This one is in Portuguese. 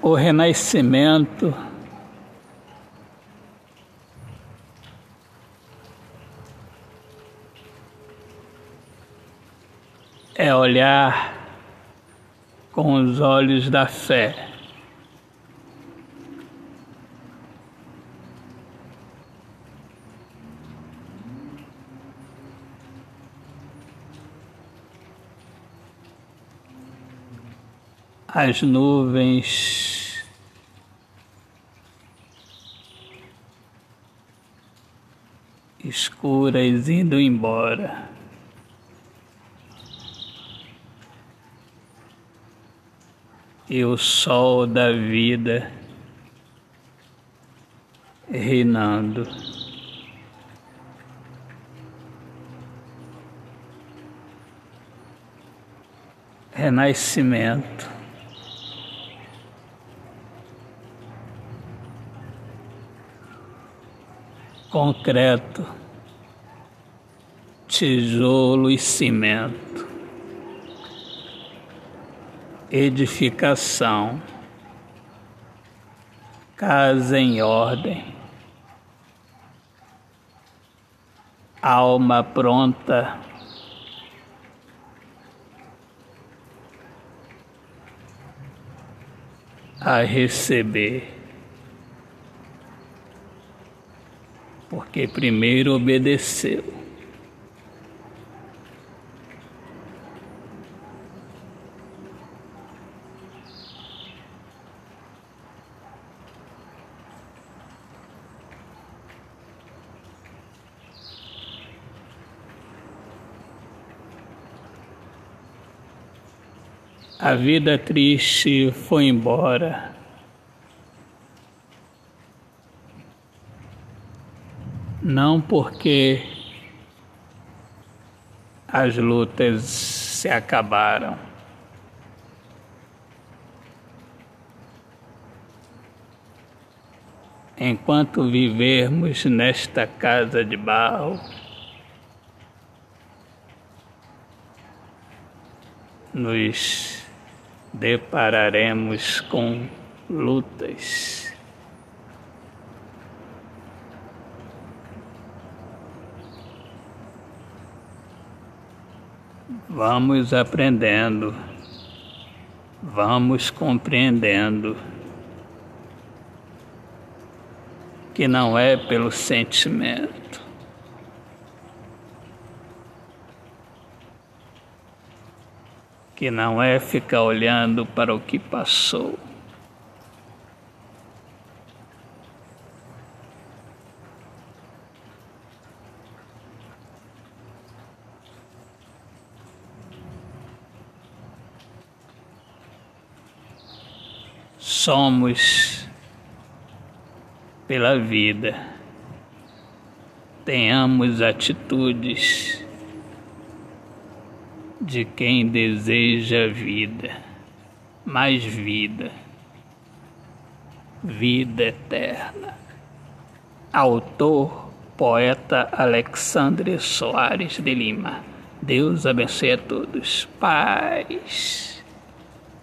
o renascimento é olhar com os olhos da fé. As nuvens escuras indo embora. e o sol da vida reinando. Renascimento. Concreto, tijolo e cimento. Edificação, casa em ordem, alma pronta. A receber, porque primeiro obedeceu. A vida triste foi embora. Não porque as lutas se acabaram. Enquanto vivermos nesta casa de barro, nos depararemos com lutas. Vamos aprendendo, vamos compreendendo que não é pelo sentimento, que não é ficar olhando para o que passou. Somos pela vida, tenhamos atitudes de quem deseja vida, mais vida, vida eterna. Autor, poeta Alexandre Soares de Lima. Deus abençoe a todos. Paz.